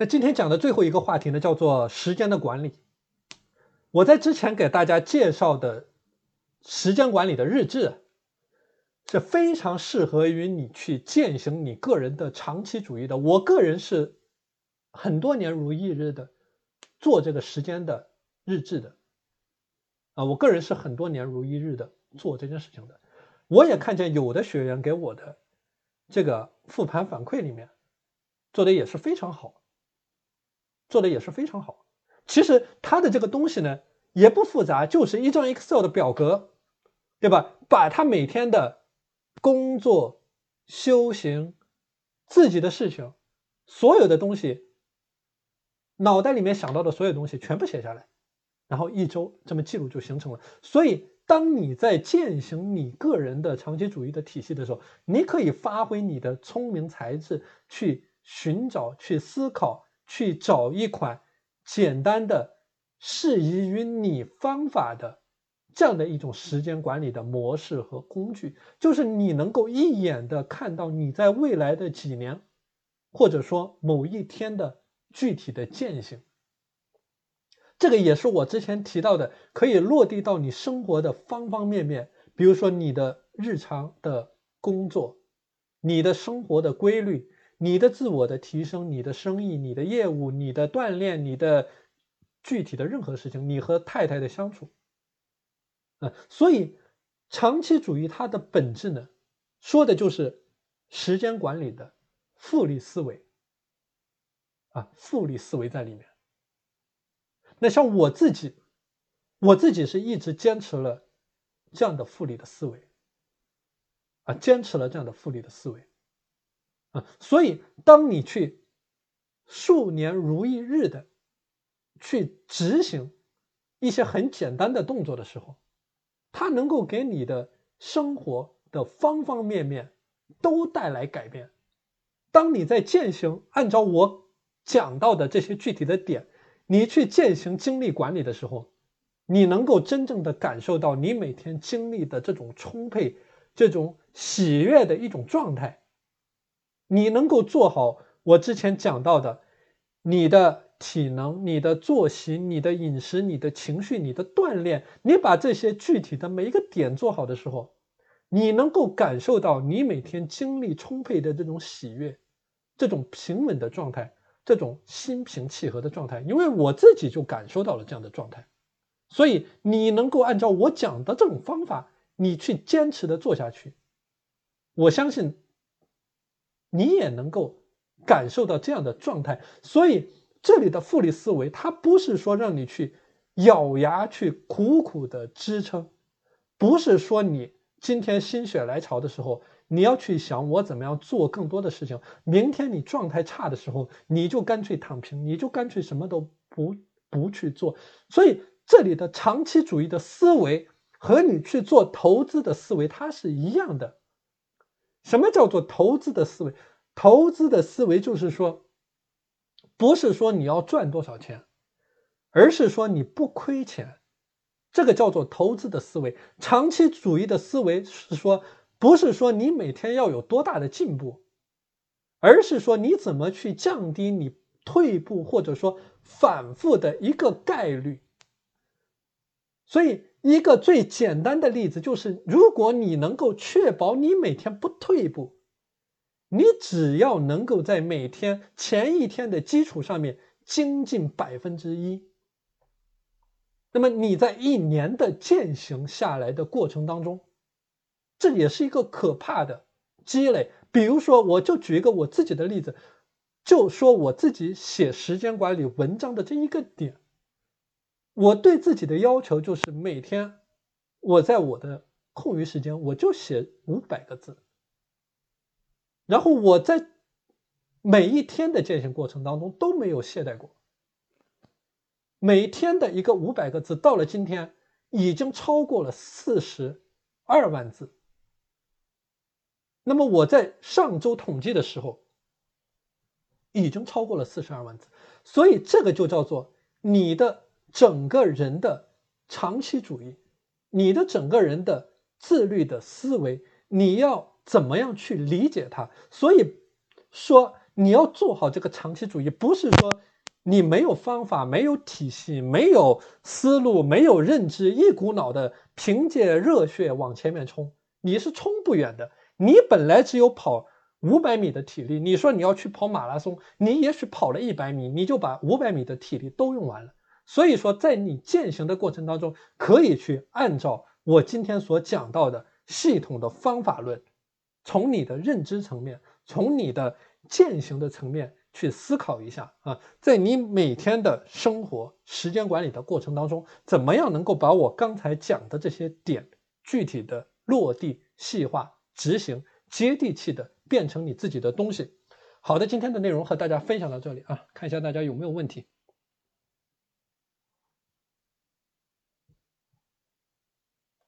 那今天讲的最后一个话题呢，叫做时间的管理。我在之前给大家介绍的时间管理的日志，是非常适合于你去践行你个人的长期主义的。我个人是很多年如一日的做这个时间的日志的，啊，我个人是很多年如一日的做这件事情的。我也看见有的学员给我的这个复盘反馈里面做的也是非常好，做的也是非常好。其实他的这个东西呢也不复杂，就是一张 Excel 的表格，对吧？把他每天的工作、修行、自己的事情，所有的东西，脑袋里面想到的所有东西全部写下来，然后一周这么记录就形成了。所以，当你在践行你个人的长期主义的体系的时候，你可以发挥你的聪明才智去寻找、去思考、去找一款。简单的、适宜于你方法的这样的一种时间管理的模式和工具，就是你能够一眼的看到你在未来的几年，或者说某一天的具体的践行。这个也是我之前提到的，可以落地到你生活的方方面面，比如说你的日常的工作、你的生活的规律。你的自我的提升，你的生意，你的业务，你的锻炼，你的具体的任何事情，你和太太的相处，啊，所以长期主义它的本质呢，说的就是时间管理的复利思维，啊，复利思维在里面。那像我自己，我自己是一直坚持了这样的复利的思维，啊，坚持了这样的复利的思维。啊，所以当你去数年如一日的去执行一些很简单的动作的时候，它能够给你的生活的方方面面都带来改变。当你在践行按照我讲到的这些具体的点，你去践行精力管理的时候，你能够真正的感受到你每天精力的这种充沛、这种喜悦的一种状态。你能够做好我之前讲到的，你的体能、你的作息、你的饮食、你的情绪、你的锻炼，你把这些具体的每一个点做好的时候，你能够感受到你每天精力充沛的这种喜悦，这种平稳的状态，这种心平气和的状态。因为我自己就感受到了这样的状态，所以你能够按照我讲的这种方法，你去坚持的做下去，我相信。你也能够感受到这样的状态，所以这里的复利思维，它不是说让你去咬牙去苦苦的支撑，不是说你今天心血来潮的时候，你要去想我怎么样做更多的事情，明天你状态差的时候，你就干脆躺平，你就干脆什么都不不去做。所以这里的长期主义的思维和你去做投资的思维，它是一样的。什么叫做投资的思维？投资的思维就是说，不是说你要赚多少钱，而是说你不亏钱，这个叫做投资的思维。长期主义的思维是说，不是说你每天要有多大的进步，而是说你怎么去降低你退步或者说反复的一个概率。所以。一个最简单的例子就是，如果你能够确保你每天不退步，你只要能够在每天前一天的基础上面精进百分之一，那么你在一年的践行下来的过程当中，这也是一个可怕的积累。比如说，我就举一个我自己的例子，就说我自己写时间管理文章的这一个点。我对自己的要求就是每天，我在我的空余时间我就写五百个字，然后我在每一天的践行过程当中都没有懈怠过。每天的一个五百个字，到了今天已经超过了四十二万字。那么我在上周统计的时候，已经超过了四十二万字，所以这个就叫做你的。整个人的长期主义，你的整个人的自律的思维，你要怎么样去理解它？所以说，你要做好这个长期主义，不是说你没有方法、没有体系、没有思路、没有认知，一股脑的凭借热血往前面冲，你是冲不远的。你本来只有跑五百米的体力，你说你要去跑马拉松，你也许跑了一百米，你就把五百米的体力都用完了。所以说，在你践行的过程当中，可以去按照我今天所讲到的系统的方法论，从你的认知层面，从你的践行的层面去思考一下啊，在你每天的生活时间管理的过程当中，怎么样能够把我刚才讲的这些点具体的落地细化。执行接地气的变成你自己的东西。好的，今天的内容和大家分享到这里啊，看一下大家有没有问题。